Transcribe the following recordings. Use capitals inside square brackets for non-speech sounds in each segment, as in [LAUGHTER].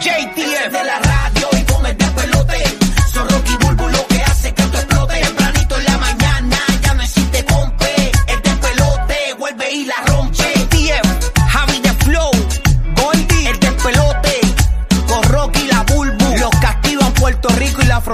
JTF de la radio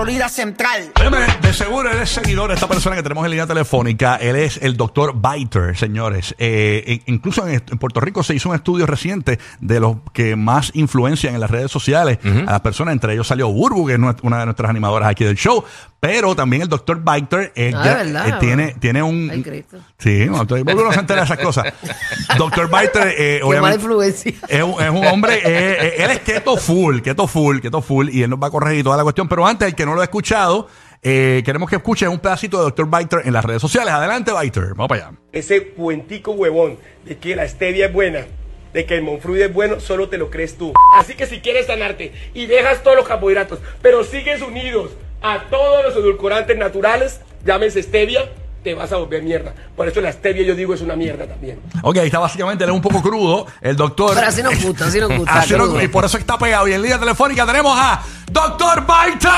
Florida Central. Óyeme, de seguro eres seguidor de esta persona que tenemos en línea telefónica. Él es el doctor Biter, señores. Eh, in- incluso en, Puerto Rico se hizo un estudio reciente de los que más influencian en las redes sociales a las personas. Entre ellos salió Burbu, que es una de nuestras animadoras aquí del show. Pero también el doctor Biter eh, Ah, ya- ¿verdad? eh, tiene, tiene un... Ay, Cristo. Sí, no, mundo no se entera de esas cosas. [LAUGHS] Doctor Biter, eh, Qué mala obviamente... influencia. Es un, es un hombre, eh, eh, él es keto full, keto full, keto full, y él nos va a corregir toda la cuestión. Pero antes, el que no lo ha escuchado, eh, queremos que escuchen un pedacito de Dr. Biter en las redes sociales. Adelante, Biter. Vamos para allá. ese cuentico huevón de que la stevia es buena, de que el monfruit es bueno, solo te lo crees tú. Así que si quieres sanarte y dejas todos los carbohidratos, pero sigues unidos a todos los edulcorantes naturales, llámese stevia, te vas a volver mierda. Por eso la stevia yo digo es una mierda también. Ok, ahí está básicamente, él es un poco crudo. El doctor. Pero así nos gusta, así nos gusta, Así nos- crudo. y por eso está pegado. Y en línea telefónica tenemos a Dr. Biter.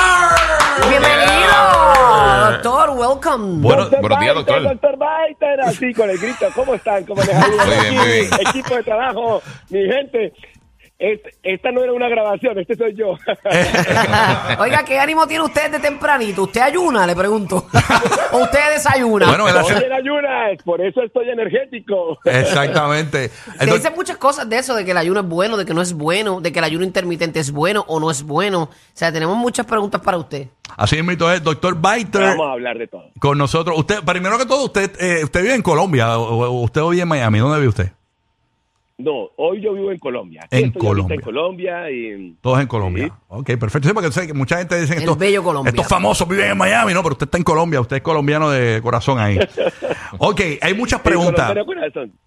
Bienvenido, doctor, welcome. Bueno, buenos días, doctor. Doctor Biter, así con el grito. ¿Cómo están? ¿Cómo les ha ido? Muy bien, muy bien. Equipo de trabajo, mi gente. Este- esta no era una grabación, este soy yo. [LAUGHS] Oiga, ¿qué ánimo tiene usted de tempranito? ¿Usted ayuna? Le pregunto. ¿O usted desayuna? Bueno, él hace- Oye, ayunas, por eso estoy energético. Exactamente. El Se doc- dicen muchas cosas de eso, de que el ayuno es bueno, de que no es bueno, de que el ayuno intermitente es bueno o no es bueno. O sea, tenemos muchas preguntas para usted. Así mismo es, Dr. Biter. Vamos a hablar de todo. Con nosotros. Usted, primero que todo, usted, eh, usted vive en Colombia o, o usted vive en Miami. ¿Dónde vive usted? No, hoy yo vivo en Colombia. Aquí En estoy Colombia. en Colombia y Todos en Colombia. Sí. Ok, perfecto. Sí, porque sé que mucha gente dice estos, bello Colombia. estos famosos viven en Miami, ¿no? Pero usted está en Colombia, usted es colombiano de corazón ahí. [LAUGHS] ok, hay muchas preguntas.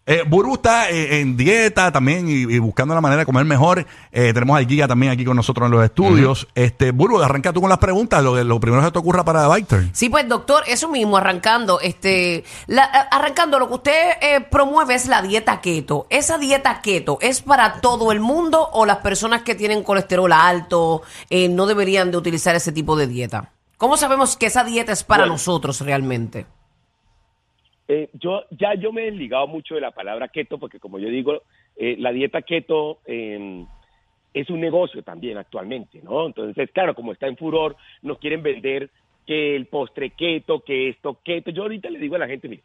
Eh, Buru está eh, en dieta también y, y buscando la manera de comer mejor. Eh, tenemos al Giga también aquí con nosotros en los estudios. Este, Buru, arranca tú con las preguntas, lo, lo primero que te ocurra para Biter. Sí, pues doctor, eso mismo, arrancando, este, la- a- arrancando, lo que usted eh, promueve es la dieta keto. ¿Esa dieta keto es para todo el mundo o las personas que tienen colesterol alto eh, no deberían de utilizar ese tipo de dieta? ¿Cómo sabemos que esa dieta es para Bueno. nosotros realmente? Eh, yo ya yo me he desligado mucho de la palabra keto porque como yo digo, eh, la dieta keto eh, es un negocio también actualmente, ¿no? Entonces, claro, como está en furor, nos quieren vender que el postre keto, que esto keto. Yo ahorita le digo a la gente, mira,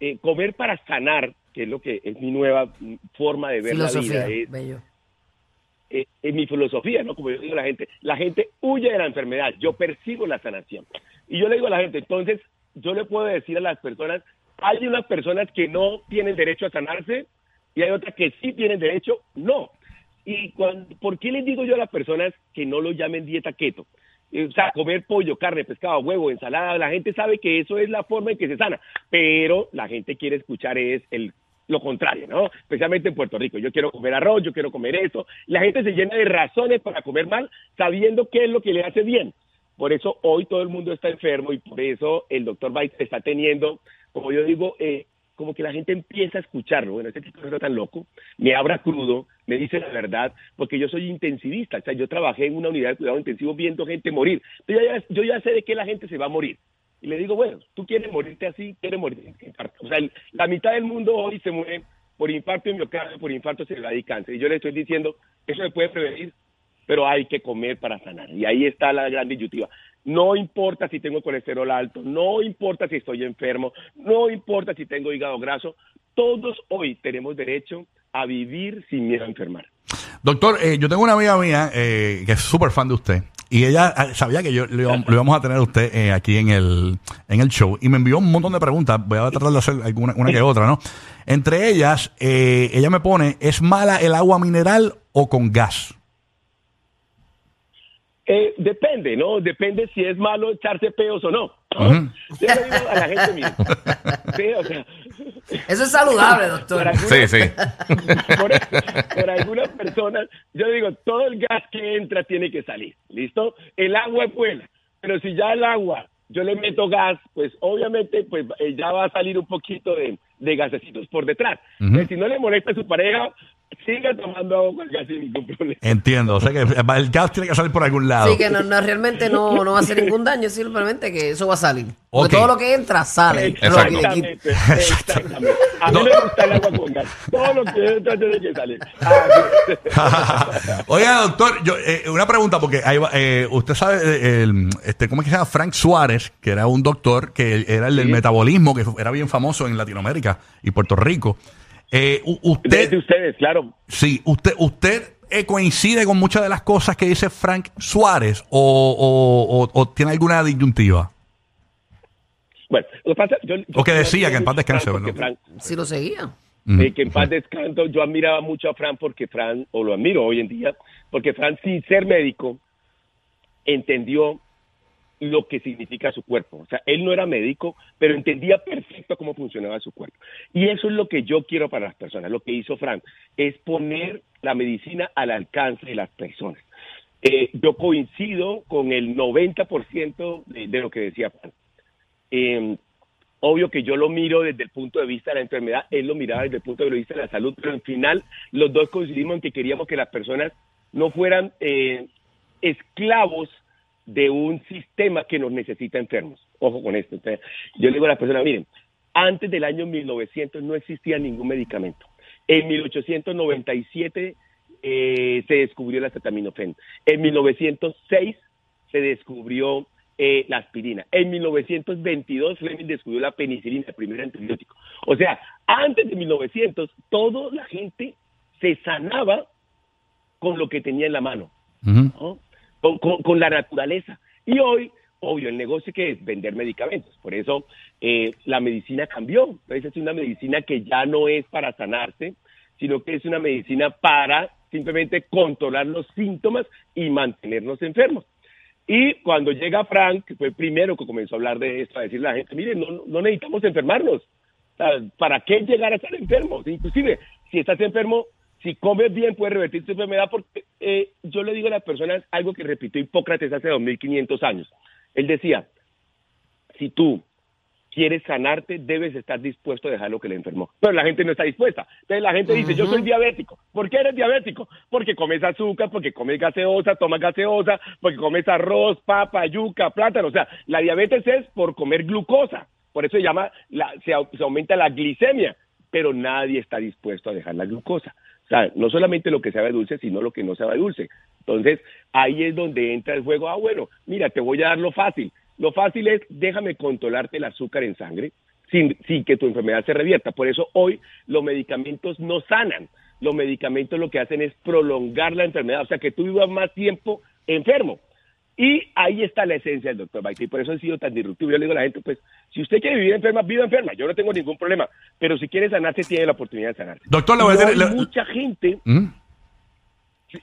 eh, comer para sanar, que es lo que es mi nueva forma de ver Filosofía, la vida, es, bello. en mi filosofía, ¿no? Como yo digo a la gente, la gente huye de la enfermedad, yo persigo la sanación. Y yo le digo a la gente, entonces, yo le puedo decir a las personas, hay unas personas que no tienen derecho a sanarse y hay otras que sí tienen derecho, no. Y cuando, ¿por qué les digo yo a las personas que no lo llamen dieta keto? Eh, O sea, comer pollo, carne, pescado, huevo, ensalada, la gente sabe que eso es la forma en que se sana, pero la gente quiere escuchar es el lo contrario, ¿no? Especialmente en Puerto Rico. Yo quiero comer arroz, yo quiero comer esto. La gente se llena de razones para comer mal, sabiendo qué es lo que le hace bien. Por eso hoy todo el mundo está enfermo y por eso el doctor Bait está teniendo, como yo digo, eh, como que la gente empieza a escucharlo. Bueno, este tipo no está tan loco, me abra crudo, me dice la verdad, porque yo soy intensivista. O sea, yo trabajé en una unidad de cuidado intensivo viendo gente morir. Yo ya, yo ya sé de qué la gente se va a morir. Y le digo, bueno, tú quieres morirte así, quieres morir de infarto. O sea, la mitad del mundo hoy se muere por infarto de miocardio, por infarto cerebral y cáncer. Y yo le estoy diciendo, eso se puede prevenir, pero hay que comer para sanar. Y ahí está la gran disyuntiva. No importa si tengo colesterol alto, no importa si estoy enfermo, no importa si tengo hígado graso, todos hoy tenemos derecho a vivir sin miedo a enfermar. Doctor, eh, yo tengo una amiga mía eh, que es súper fan de usted. Y ella ah, sabía que yo lo, íbamos- lo íbamos a tener a usted eh, aquí en el, en el show. Y me envió un montón de preguntas. Voy a tratar de hacer alguna una que otra, ¿no? Entre ellas, eh, ella me pone, ¿es mala el agua mineral o con gas? Eh, depende, ¿no? Depende si es malo echarse peos o no. ¿no? Yo le digo a la gente, mire, [LAUGHS] sí, o sea, Eso es saludable, doctor. por, Sí, sí. por, por algunas personas, yo digo, todo el gas que entra tiene que salir, ¿listo? El agua es buena, pero si ya el agua yo le meto gas, pues obviamente pues eh, ya va a salir un poquito de, de gasecitos por detrás. Entonces, si no le molesta a su pareja, siga tomando agua sin ningún problema. Entiendo. O sea que el gas tiene que salir por algún lado. Sí, que no, no, realmente no, no va a hacer [LAUGHS] ningún daño, simplemente que eso va a salir. Porque todo lo que entra sale. Exactamente, exactamente. A mí me gusta el agua con gas. Todo lo que entra tiene que salir. [LAUGHS] Oiga, doctor, yo, eh, una pregunta, porque ahí va, eh, usted sabe, eh, el, este, ¿cómo es que se llama? Frank Suárez, que era un doctor que era el del Sí. metabolismo, que era bien famoso en Latinoamérica y Puerto Rico. Eh, usted, ustedes, claro. sí, usted, usted eh, coincide con muchas de las cosas que dice Frank Suárez o, o- o- o tiene alguna disyuntiva. Bueno, lo que pasa, yo, yo- O que decía que en paz descanse, ¿verdad? Fran- Si lo seguía. eh, que en paz descanso, yo admiraba mucho a Fran porque Fran, o lo admiro hoy en día, porque Fran, sin ser médico, entendió lo que significa su cuerpo. O sea, él no era médico, pero entendía perfecto cómo funcionaba su cuerpo. Y eso es lo que yo quiero para las personas. Lo que hizo Fran es poner la medicina al alcance de las personas. Eh, yo coincido con el 90% de, de lo que decía Fran. Eh, obvio que yo lo miro desde el punto de vista de la enfermedad, él lo miraba desde el punto de vista de la salud, pero al final los dos coincidimos en que queríamos que las personas no fueran eh, esclavos de un sistema que nos necesita enfermos. Ojo con esto. Entonces, yo le digo a las personas, miren, antes del año 1900 no existía ningún medicamento. En 1897 eh, se descubrió el acetaminofén. En 1906 se descubrió eh, la aspirina. En 1922 Fleming descubrió la penicilina, el primer antibiótico. O sea, antes de 1900, toda la gente se sanaba con lo que tenía en la mano. ¿no? Con, la naturaleza. Y hoy, obvio, el negocio que es vender medicamentos. Por eso eh, la medicina cambió. Entonces es una medicina que ya no es para sanarse, sino que es una medicina para simplemente controlar los síntomas y mantenernos enfermos. Y cuando llega Frank, que fue el primero que comenzó a hablar de esto, a decirle a la gente, mire, no, no necesitamos enfermarnos. ¿Para qué llegar a estar enfermos? Inclusive, si estás enfermo, si comes bien, puedes revertir tu enfermedad, porque eh, yo le digo a las personas algo que repitió Hipócrates hace 2500 años. Él decía, si tú quieres sanarte, debes estar dispuesto a dejar lo que le enfermó. Pero la gente no está dispuesta. Entonces la gente dice, yo soy diabético. ¿Por qué eres diabético? Porque comes azúcar, porque comes gaseosa, tomas gaseosa, porque comes arroz, papa, yuca, plátano. O sea, la diabetes es por comer glucosa. Por eso se llama, la, se, se aumenta la glicemia. Pero nadie está dispuesto a dejar la glucosa. O sea, no solamente lo que sabe dulce, sino lo que no sabe dulce. Entonces, ahí es donde entra el juego. Ah, bueno, mira, te voy a dar lo fácil. Lo fácil es, déjame controlarte el azúcar en sangre sin, sin que tu enfermedad se revierta. Por eso hoy los medicamentos no sanan. Los medicamentos lo que hacen es prolongar la enfermedad, o sea, que tú vivas más tiempo enfermo. Y ahí está la esencia del doctor Baite, y por eso ha sido tan disruptivo. Yo le digo a la gente, pues, si usted quiere vivir enferma, viva enferma, yo no tengo ningún problema, pero si quiere sanarse, tiene la oportunidad de sanarse. Doctor, le voy a decir- hay mucha gente, ¿Mm?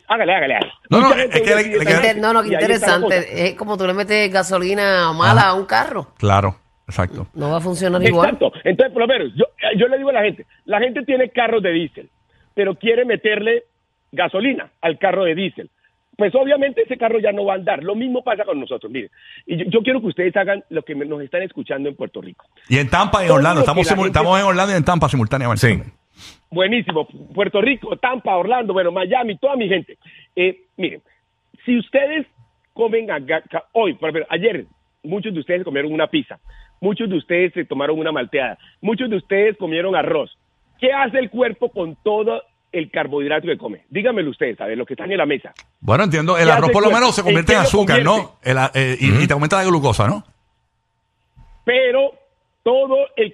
hágale, hágale, hágale. No, no, es que le- le- no, no, qué interesante. Es como tú le metes gasolina mala a un carro. Claro, exacto. No va a funcionar igual. Exacto. Entonces, por lo menos, yo, eh, yo le digo a la gente, la gente tiene carros de diésel, pero quiere meterle gasolina al carro de diésel. Pues obviamente ese carro ya no va a andar. Lo mismo pasa con nosotros. Miren, y yo, yo quiero que ustedes hagan lo que me- nos están escuchando en Puerto Rico. Y en Tampa y en Orlando. Estamos, gente- en Orlando y en Tampa simultáneamente. Sí. Buenísimo. Puerto Rico, Tampa, Orlando, bueno, Miami, toda mi gente. Eh, miren, si ustedes comen ca- hoy, por ejemplo, ayer, muchos de ustedes comieron una pizza, muchos de ustedes se tomaron una malteada, muchos de ustedes comieron arroz. ¿Qué hace el cuerpo con todo el carbohidrato que come? Díganmelo ustedes, a ver, lo que están en la mesa. Bueno, entiendo. El ¿Qué arroz por lo menos se convierte ¿En azúcar, ¿no? El eh, y, y te aumenta la glucosa, ¿no? pero todo el,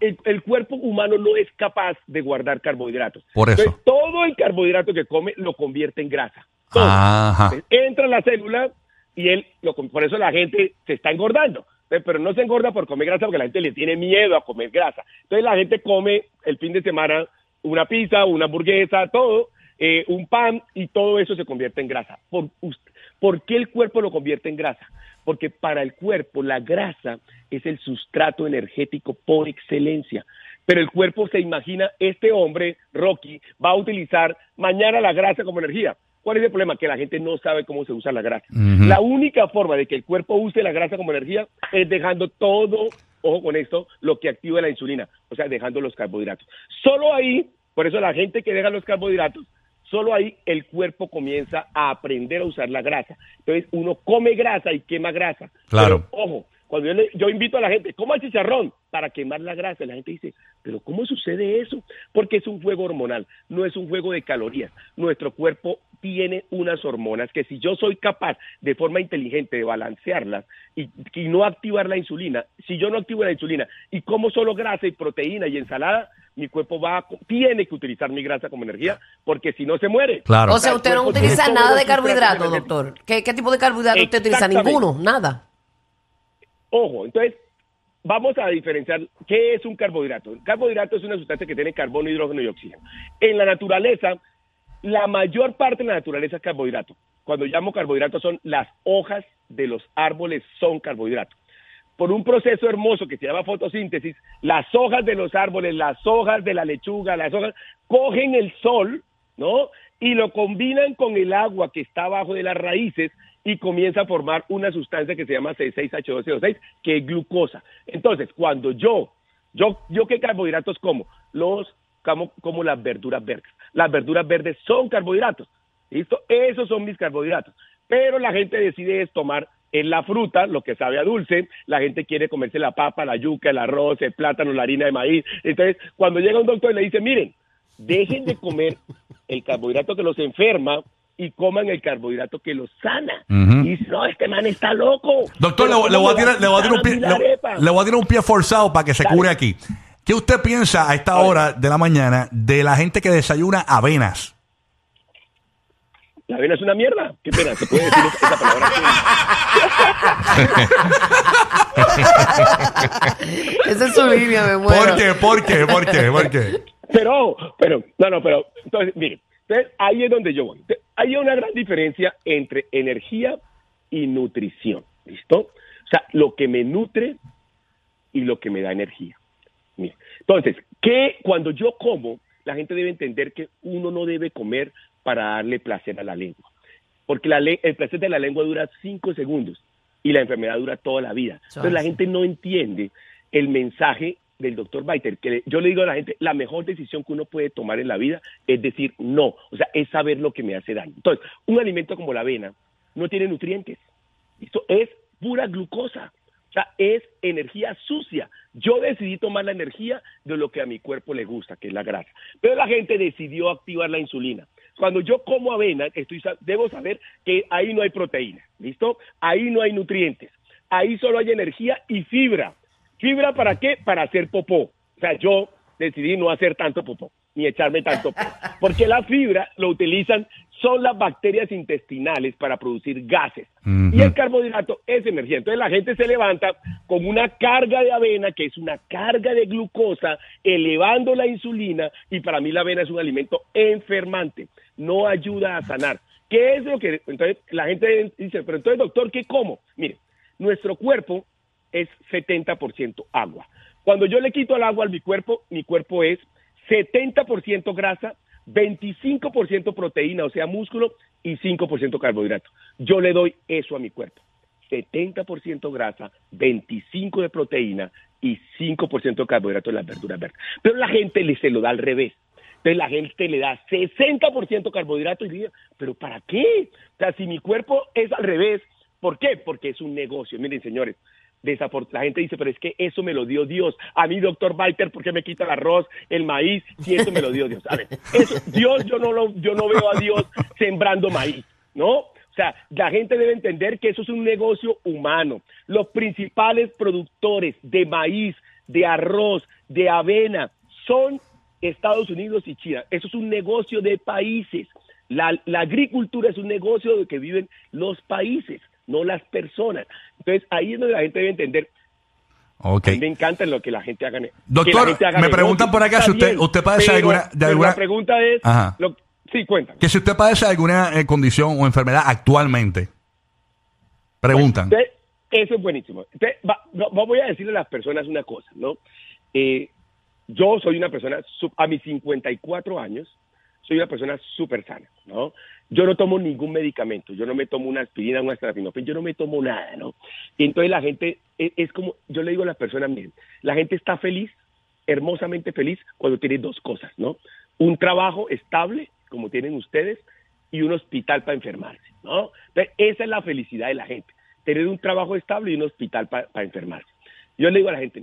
el, el cuerpo humano no es capaz de guardar carbohidratos. Por eso. Entonces, todo el carbohidrato que come lo convierte en grasa. Todo. Ajá. Entonces, entra en la célula y él, lo, por eso la gente se está engordando. Pero no se engorda por comer grasa porque la gente le tiene miedo a comer grasa. Entonces la gente come el fin de semana una pizza, una hamburguesa, todo, eh, un pan y todo eso se convierte en grasa. ¿Por, us- ¿Por qué el cuerpo lo convierte en grasa? Porque para el cuerpo la grasa es el sustrato energético por excelencia. Pero el cuerpo se imagina, este hombre, Rocky, va a utilizar mañana la grasa como energía. ¿Cuál es el problema? Que la gente no sabe cómo se usa la grasa. La única forma de que el cuerpo use la grasa como energía es dejando todo, ojo con esto, lo que activa la insulina, o sea, dejando los carbohidratos. Solo ahí, por eso la gente que deja los carbohidratos, solo ahí el cuerpo comienza a aprender a usar la grasa. Entonces uno come grasa y quema grasa. Claro. Pero, ojo, cuando yo, le- yo invito a la gente, coma chicharrón para quemar la grasa, la gente dice, pero ¿cómo sucede eso? Porque es un juego hormonal, no es un juego de calorías. Nuestro cuerpo tiene unas hormonas que si yo soy capaz de forma inteligente de balancearlas y, y no activar la insulina, si yo no activo la insulina y como solo grasa y proteína y ensalada, mi cuerpo va a- tiene que utilizar mi grasa como energía porque si no se muere. Claro. O sea, usted no utiliza nada de carbohidratos, doctor. ¿Qué, qué tipo de carbohidratos usted utiliza? Ninguno, nada. Ojo, entonces vamos a diferenciar qué es un carbohidrato. El carbohidrato es una sustancia que tiene carbono, hidrógeno y oxígeno. En la naturaleza, la mayor parte de la naturaleza es carbohidrato. Cuando llamo carbohidratos son las hojas de los árboles son carbohidratos. Por un proceso hermoso que se llama fotosíntesis, las hojas de los árboles, las hojas de la lechuga, las hojas, cogen el sol, ¿no? Y lo combinan con el agua que está abajo de las raíces y comienza a formar una sustancia que se llama C6H12O6, que es glucosa. Entonces, cuando yo, yo, yo qué carbohidratos como, los como, como las verduras verdes. Las verduras verdes son carbohidratos. ¿Listo? Esos son mis carbohidratos. Pero la gente decide tomar en la fruta, lo que sabe a dulce, la gente quiere comerse la papa, la yuca, el arroz, el plátano, la harina de maíz. Entonces, cuando llega un doctor y le dice, miren, dejen de comer el carbohidrato que los enferma y coman el carbohidrato que los sana. Ujú. Y dice, no, este man está loco. Doctor, le, le ¿cómo voy a tirar, le voy a tirar un pie, le, voy a tirar un pie forzado para que se Dale. cure aquí. ¿Qué usted piensa a esta hora de la mañana de la gente que desayuna avenas? La avena es una mierda. Qué pena, se puede decir esa palabra. [LAUGHS] Esa es su línea, me muero. ¿Por qué? ¿Por qué? ¿Por qué? ¿Por qué? Pero, pero, no, no, pero, entonces, mire, entonces, ahí es donde yo voy. Entonces, Hay una gran diferencia entre energía y nutrición, ¿listo? O sea, lo que me nutre y lo que me da energía. Mire, Entonces, que cuando yo como, la gente debe entender que uno no debe comer para darle placer a la lengua, porque la le- el placer de la lengua dura cinco segundos y la enfermedad dura toda la vida. Entonces la gente no entiende el mensaje del doctor Biter, que yo le digo a la gente, la mejor decisión que uno puede tomar en la vida es decir no, o sea, es saber lo que me hace daño. Entonces, un alimento como la avena no tiene nutrientes, esto es pura glucosa, o sea, es energía sucia. Yo decidí tomar la energía de lo que a mi cuerpo le gusta, que es la grasa. Pero la gente decidió activar la insulina. Cuando yo como avena, estoy, debo saber que ahí no hay proteína, ¿listo? Ahí no hay nutrientes. Ahí solo hay energía y fibra. ¿Fibra para qué? Para hacer popó. O sea, yo decidí no hacer tanto popó, ni echarme tanto popó. [LAUGHS] Porque la fibra lo utilizan, son las bacterias intestinales para producir gases. Y el carbohidrato es energía. Entonces la gente se levanta con una carga de avena, que es una carga de glucosa, elevando la insulina, y para mí la avena es un alimento enfermante, no ayuda a sanar. ¿Qué es lo que...? Entonces la gente dice, pero entonces doctor, ¿qué como? Mire, nuestro cuerpo es 70% agua. Cuando yo le quito el agua a mi cuerpo, mi cuerpo es 70% grasa, 25% proteína, o sea, músculo, y 5% carbohidrato. Yo le doy eso a mi cuerpo. 70% grasa, 25% de proteína y 5% de carbohidrato en las verduras verdes. Pero la gente le se lo da al revés. Entonces la gente le da 60% carbohidrato y dice, pero ¿para qué? O sea, si mi cuerpo es al revés, ¿por qué? Porque es un negocio. Miren, señores, la gente dice, pero es que eso me lo dio Dios. A mí, doctor Walter, ¿por qué me quita el arroz, el maíz? Si eso me lo dio Dios. A ver, eso, Dios, yo no, lo, yo no veo a Dios sembrando maíz, ¿no? O sea, la gente debe entender que eso es un negocio humano. Los principales productores de maíz, de arroz, de avena, son Estados Unidos y China. Eso es un negocio de países. La, la agricultura es un negocio de que viven los países, no las personas. Entonces, ahí es donde la gente debe entender. Ok. A mí me encanta lo que la gente haga. Doctor, gente haga me preguntan por acá si usted- bien, usted padece pero- alguna- de alguna- La pregunta es, lo- Sí, cuéntame. Que si usted padece alguna eh, condición o enfermedad actualmente, preguntan. Entonces, eso es buenísimo. Entonces, va- voy a decirle a las personas una cosa, ¿no? Eh, yo soy una persona, a mis 54 años, soy una persona súper sana, ¿no? Yo no tomo ningún medicamento, yo no me tomo una aspirina, una estrafinofen, yo no me tomo nada, ¿no? Y entonces la gente, es, es como, yo le digo a las personas, miren, la gente está feliz, hermosamente feliz, cuando tiene dos cosas, ¿no? Un trabajo estable, como tienen ustedes, y un hospital para enfermarse, ¿no? Entonces, esa es la felicidad de la gente, tener un trabajo estable y un hospital para enfermarse. Yo le digo a la gente,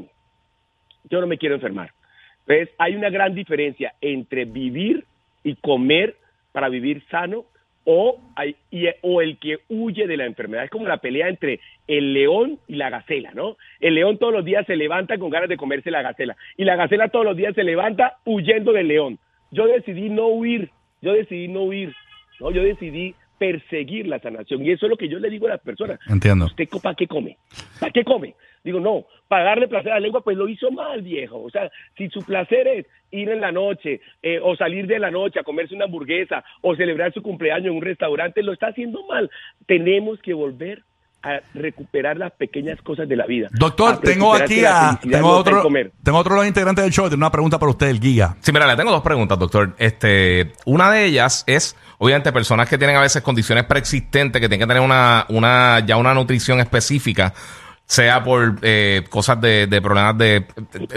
yo no me quiero enfermar. Entonces, hay una gran diferencia entre vivir y comer para vivir sano o, hay- y- o el que huye de la enfermedad. Es como la pelea entre el león y la gacela, ¿no? El león todos los días se levanta con ganas de comerse la gacela y la gacela todos los días se levanta huyendo del león. Yo decidí no huir, yo decidí no huir, ¿no? Yo decidí perseguir la sanación y eso es lo que yo le digo a las personas. Entiendo. ¿Usted para qué come? ¿Para qué come? Digo, no, para darle placer a la lengua, pues lo hizo mal, viejo. O sea, si su placer es ir en la noche eh, o salir de la noche a comerse una hamburguesa o celebrar su cumpleaños en un restaurante, lo está haciendo mal. Tenemos que volver a recuperar las pequeñas cosas de la vida. Doctor, A tengo aquí a tengo otro comer. tengo otro de los integrantes del show, tiene una pregunta para usted, el guía. Sí, mira, le tengo dos preguntas, doctor. Este, una de ellas es, obviamente, personas que tienen a veces condiciones preexistentes, que tienen que tener una, una, ya una nutrición específica, sea por eh, cosas de, de problemas de,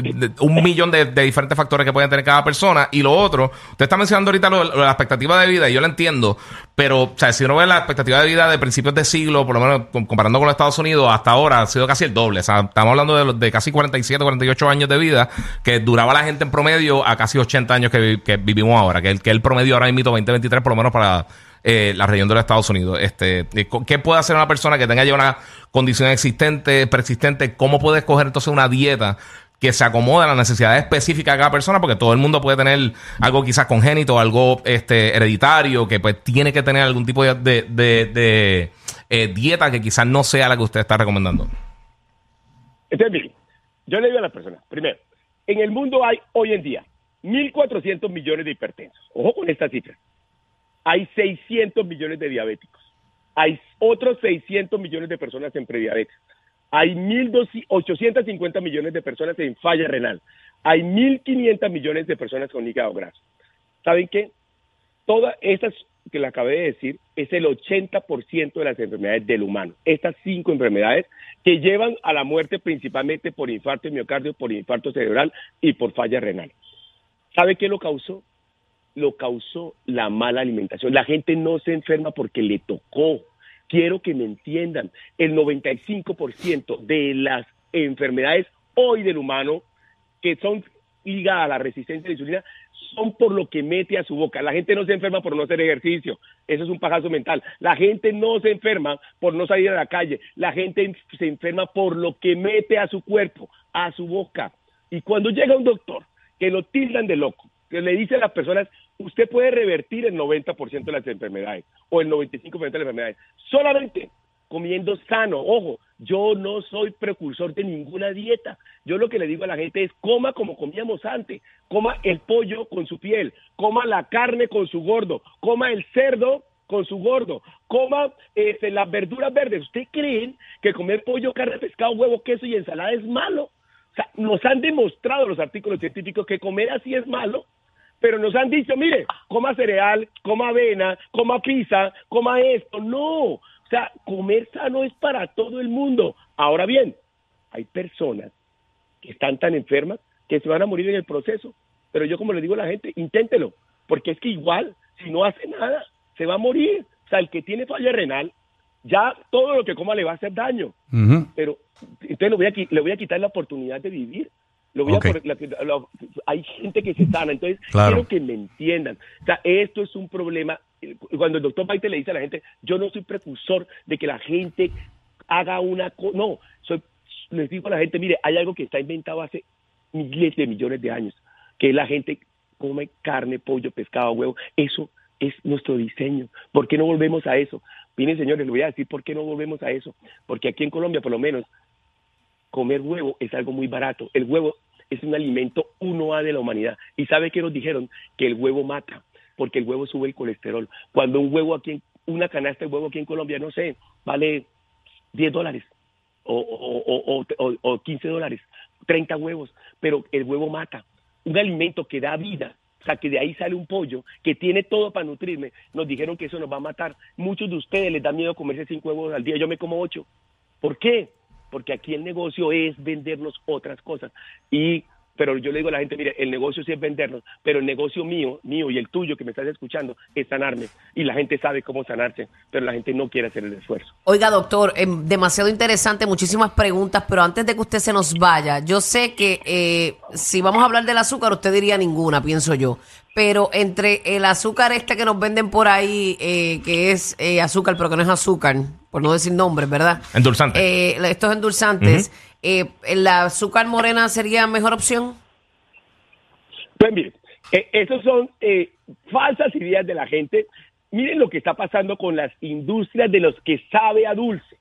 de- un millón de, diferentes factores que pueden tener cada persona. Y lo otro, usted está mencionando ahorita lo, lo la expectativa de vida, y yo lo entiendo, pero, o sea, si uno ve la expectativa de vida de principios de siglo, por lo menos com- comparando con los Estados Unidos, hasta ahora ha sido casi el doble. O sea, estamos hablando de, casi 47, 48 años de vida que duraba la gente en promedio a casi 80 años que, vi- que vivimos ahora, que el, que el promedio ahora mismo 2023 por lo menos para eh, la región de los Estados Unidos. Este, eh, ¿Qué puede hacer una persona que tenga ya una condición existente, persistente? ¿Cómo puede escoger entonces una dieta? que se acomode a las necesidades específicas de cada persona, porque todo el mundo puede tener algo quizás congénito, algo este hereditario, que pues tiene que tener algún tipo de, eh, dieta que quizás no sea la que usted está recomendando. Entonces, miren, yo le digo a las personas, primero, en el mundo hay hoy en día 1.400 millones de hipertensos. Ojo con esta cifra. Hay 600 millones de diabéticos. Hay otros 600 millones de personas en prediabetes. Hay 1.850 millones de personas en falla renal. Hay 1.500 millones de personas con hígado graso. ¿Saben qué? Todas estas que le acabé de decir es el 80% de las enfermedades del humano. Estas cinco enfermedades que llevan a la muerte principalmente por infarto de miocardio, por infarto cerebral y por falla renal. ¿Sabe qué lo causó? Lo causó la mala alimentación. La gente no se enferma porque le tocó. Quiero que me entiendan, el 95% de las enfermedades hoy del humano que son ligadas a la resistencia a la insulina son por lo que mete a su boca. La gente no se enferma por no hacer ejercicio. Eso es un pajazo mental. La gente no se enferma por no salir a la calle. La gente se enferma por lo que mete a su cuerpo, a su boca. Y cuando llega un doctor que lo tildan de loco, que le dice a las personas, usted puede revertir el 90% de las enfermedades o el 95% de las enfermedades, solamente comiendo sano. Ojo, yo no soy precursor de ninguna dieta. Yo lo que le digo a la gente es coma como comíamos antes, coma el pollo con su piel, coma la carne con su gordo, coma el cerdo con su gordo, coma este, las verduras verdes. ¿Usted creen que comer pollo, carne, pescado, huevo, queso y ensalada es malo? O sea, nos han demostrado los artículos científicos que comer así es malo, pero nos han dicho, mire, coma cereal, coma avena, coma pizza, coma esto. No, o sea, comer sano es para todo el mundo. Ahora bien, hay personas que están tan enfermas que se van a morir en el proceso. Pero yo como le digo a la gente, inténtelo, porque es que igual, si no hace nada, se va a morir. O sea, el que tiene falla renal, ya todo lo que coma le va a hacer daño pero entonces le voy a, le voy a quitar la oportunidad de vivir. Lo voy a Ok. por- la- la- hay gente que se sana, entonces Claro. quiero que me entiendan. O sea, esto es un problema. Cuando el doctor Baite le dice a la gente, yo no soy precursor de que la gente haga una cosa. No, soy, les digo a la gente, mire, hay algo que está inventado hace miles de millones de años, que la gente come carne, pollo, pescado, huevo. Eso es nuestro diseño. ¿Por qué no volvemos a eso? Miren, señores, les voy a decir por qué no volvemos a eso. Porque aquí en Colombia, por lo menos, comer huevo es algo muy barato. El huevo es un alimento 1A de la humanidad. ¿Y sabe qué nos dijeron? Que el huevo mata. porque el huevo sube el colesterol. Cuando un huevo aquí, una canasta de huevo aquí en Colombia, no sé, vale 10 dólares o, o, o- o 15 dólares, 30 huevos, pero el huevo mata. Un alimento que da vida, o sea, que de ahí sale un pollo, que tiene todo para nutrirme, nos dijeron que eso nos va a matar. Muchos de ustedes les da miedo comerse cinco huevos al día, yo me como ocho. ¿Por qué? Porque aquí el negocio es vendernos otras cosas. Y pero yo le digo a la gente, mire, el negocio sí es vendernos, pero el negocio mío, mío y el tuyo que me estás escuchando es sanarme. Y la gente sabe cómo sanarse, pero la gente no quiere hacer el esfuerzo. Oiga, doctor, eh, demasiado interesante, muchísimas preguntas, pero antes de que usted se nos vaya, yo sé que eh, si vamos a hablar del azúcar, usted diría ninguna, pienso yo. Pero entre el azúcar este que nos venden por ahí, eh, que es eh, azúcar, pero que no es azúcar, por no decir nombres, ¿verdad? Endulzante. Eh, estos endulzantes, eh, ¿la azúcar morena sería mejor opción? Pues mire, eh, esos son eh, falsas ideas de la gente. Miren lo que está pasando con las industrias de los que sabe a dulce.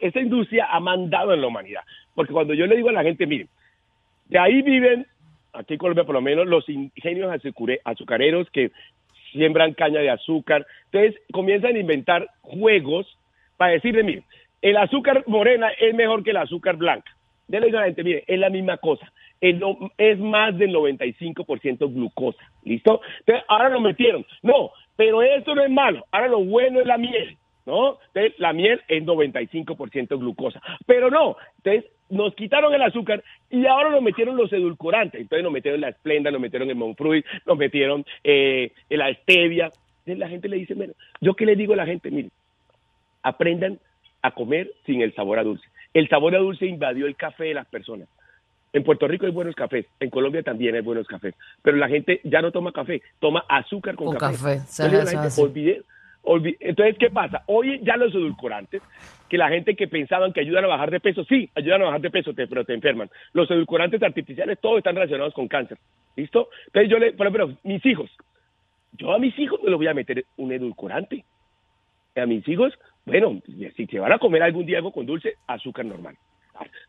Esa industria ha mandado en la humanidad. Porque cuando yo le digo a la gente, miren, de ahí viven, aquí en Colombia por lo menos, los ingenios azucareros que siembran caña de azúcar. Entonces comienzan a inventar juegos para decirle, mire, el azúcar morena es mejor que el azúcar blanca. Digo a la gente, mire, es la misma cosa. Es más del 95% glucosa. ¿Listo? Entonces, ahora lo metieron. No, pero eso no es malo. Ahora lo bueno es la miel. ¿No? Entonces, la miel es 95% glucosa. Pero no. Entonces, nos quitaron el azúcar y ahora nos metieron los edulcorantes. Entonces, nos metieron la esplenda, nos metieron el Monfruit, nos metieron eh, la stevia. Entonces, la gente le dice, bueno, yo qué le digo a la gente, mire, aprendan a comer sin el sabor a dulce. El sabor a dulce invadió el café de las personas. En Puerto Rico hay buenos cafés, en Colombia también hay buenos cafés, pero la gente ya no toma café, toma azúcar con, Con café, Entonces, la gente, olvide- olvi- Entonces, ¿qué pasa? Hoy ya los edulcorantes, que la gente que pensaban que ayudan a bajar de peso, sí, ayudan a bajar de peso, pero te enferman. Los edulcorantes artificiales, todos están relacionados con cáncer. ¿Listo? Entonces yo le, por ejemplo, mis hijos, yo a mis hijos no les voy a meter un edulcorante. A mis hijos, bueno, si se van a comer algún día algo con dulce, azúcar normal.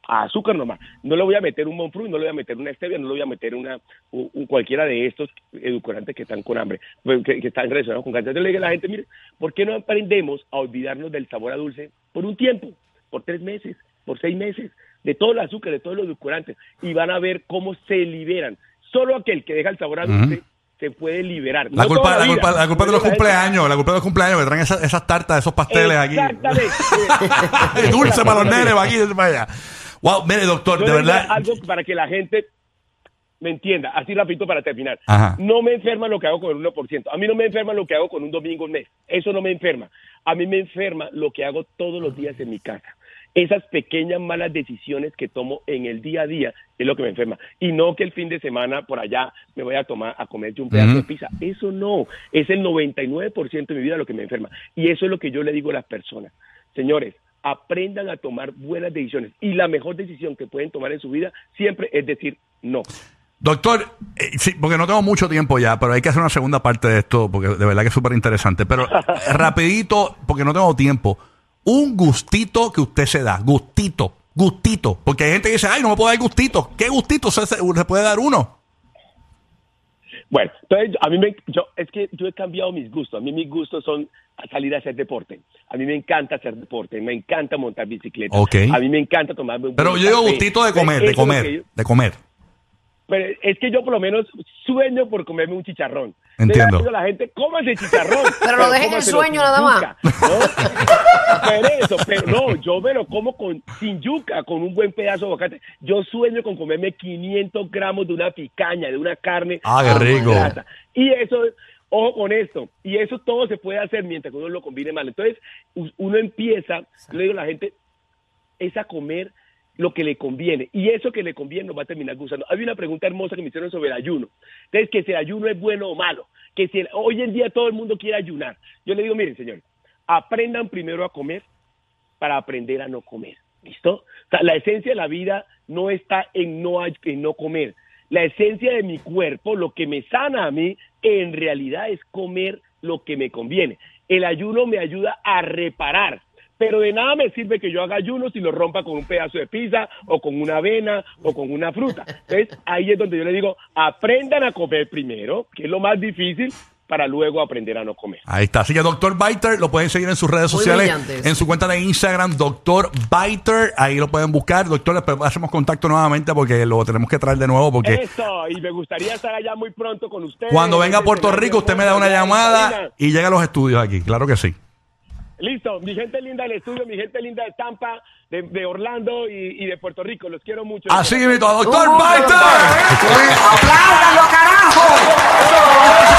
Azúcar normal. No le voy a meter un Monfruit, no le voy a meter una stevia, no le voy a meter una un- cualquiera de estos edulcorantes que están con hambre, pues, que, están relacionados con cáncer. Yo le digo a la gente, mire, ¿por qué no aprendemos a olvidarnos del sabor a dulce por un tiempo? Por tres meses, por seis meses, de todo el azúcar, de todos los edulcorantes, y van a ver cómo se liberan. Solo aquel que deja el sabor a dulce se puede liberar. La No culpa, la, vida. culpa, la culpa de los cumpleaños, la culpa de los cumpleaños que traen esas, esas tartas, esos pasteles aquí. Exactamente. [LAUGHS] Dulce para los nenes, para aquí, para allá. Wow, mire, doctor, Yo de verdad. algo para que la gente me entienda, así rapidito para terminar. Ajá. No me enferma lo que hago con el 1%. A mí no me enferma lo que hago con un domingo al mes. Eso no me enferma. A mí me enferma lo que hago todos los días en mi casa. Esas pequeñas malas decisiones que tomo en el día a día es lo que me enferma. Y no que el fin de semana por allá me voy a tomar a comer un pedazo de pizza. Eso no. Es el 99% de mi vida lo que me enferma. Y eso es lo que yo le digo a las personas. Señores, aprendan a tomar buenas decisiones. Y la mejor decisión que pueden tomar en su vida siempre es decir no. Doctor, eh, sí, porque no tengo mucho tiempo ya, pero hay que hacer una segunda parte de esto, porque de verdad que es súper interesante. Pero [LAUGHS] eh, rapidito, porque no tengo tiempo, un gustito que usted se da, gustito, gustito, porque hay gente que dice, ay, no me puedo dar gustito. ¿Qué gustito se, se- se puede dar uno? Bueno, entonces a mí me, yo, es que yo he cambiado mis gustos. A mí mis gustos son salir a hacer deporte. A mí me encanta hacer deporte, me encanta montar bicicleta. A mí me encanta tomarme un Pero yo digo gustito de comer, de comer, yo- de comer. Pero es que yo por lo menos sueño por comerme un chicharrón. Entiendo. Le digo a la gente, cómase chicharrón. [LAUGHS] Pero lo dejen en sueño nada más. ¿no? pero eso, pero no, yo me lo como con, sin yuca, con un buen pedazo de aguacate. Yo sueño con comerme 500 gramos de una picaña, de una carne. Ah, qué rico. grasa. Y eso, ojo con esto, y eso todo se puede hacer mientras que uno lo combine mal. Entonces, uno empieza, yo le digo a la gente, es a comer lo que le conviene. Y eso que le conviene nos va a terminar gustando. Hay una pregunta hermosa que me hicieron sobre el ayuno. Entonces, que si el ayuno es bueno o malo. Que si hoy en día todo el mundo quiere ayunar. Yo le digo, miren, señores, aprendan primero a comer para aprender a no comer. ¿Listo? O sea, la esencia de la vida no está en no, en no comer. La esencia de mi cuerpo, lo que me sana a mí, en realidad es comer lo que me conviene. El ayuno me ayuda a reparar. Pero de nada me sirve que yo haga ayuno si lo rompa con un pedazo de pizza o con una avena o con una fruta. Entonces ahí es donde yo le digo, aprendan a comer primero, que es lo más difícil, para luego aprender a no comer. Ahí está. Así que Doctor Biter lo pueden seguir en sus redes Muy sociales, en su cuenta de Instagram, Doctor Biter. Ahí lo pueden buscar. Doctor, después hacemos contacto nuevamente porque lo tenemos que traer de nuevo porque Eso, y me gustaría estar allá muy pronto con ustedes. cuando venga a Puerto Rico usted me da una llamada y llega a los estudios aquí. Claro que sí. Listo, mi gente linda del estudio, mi gente linda de Tampa, de, de Orlando y, y de Puerto Rico. Los quiero mucho. Así a Doctor Biter. ¡Apláudalo, carajo!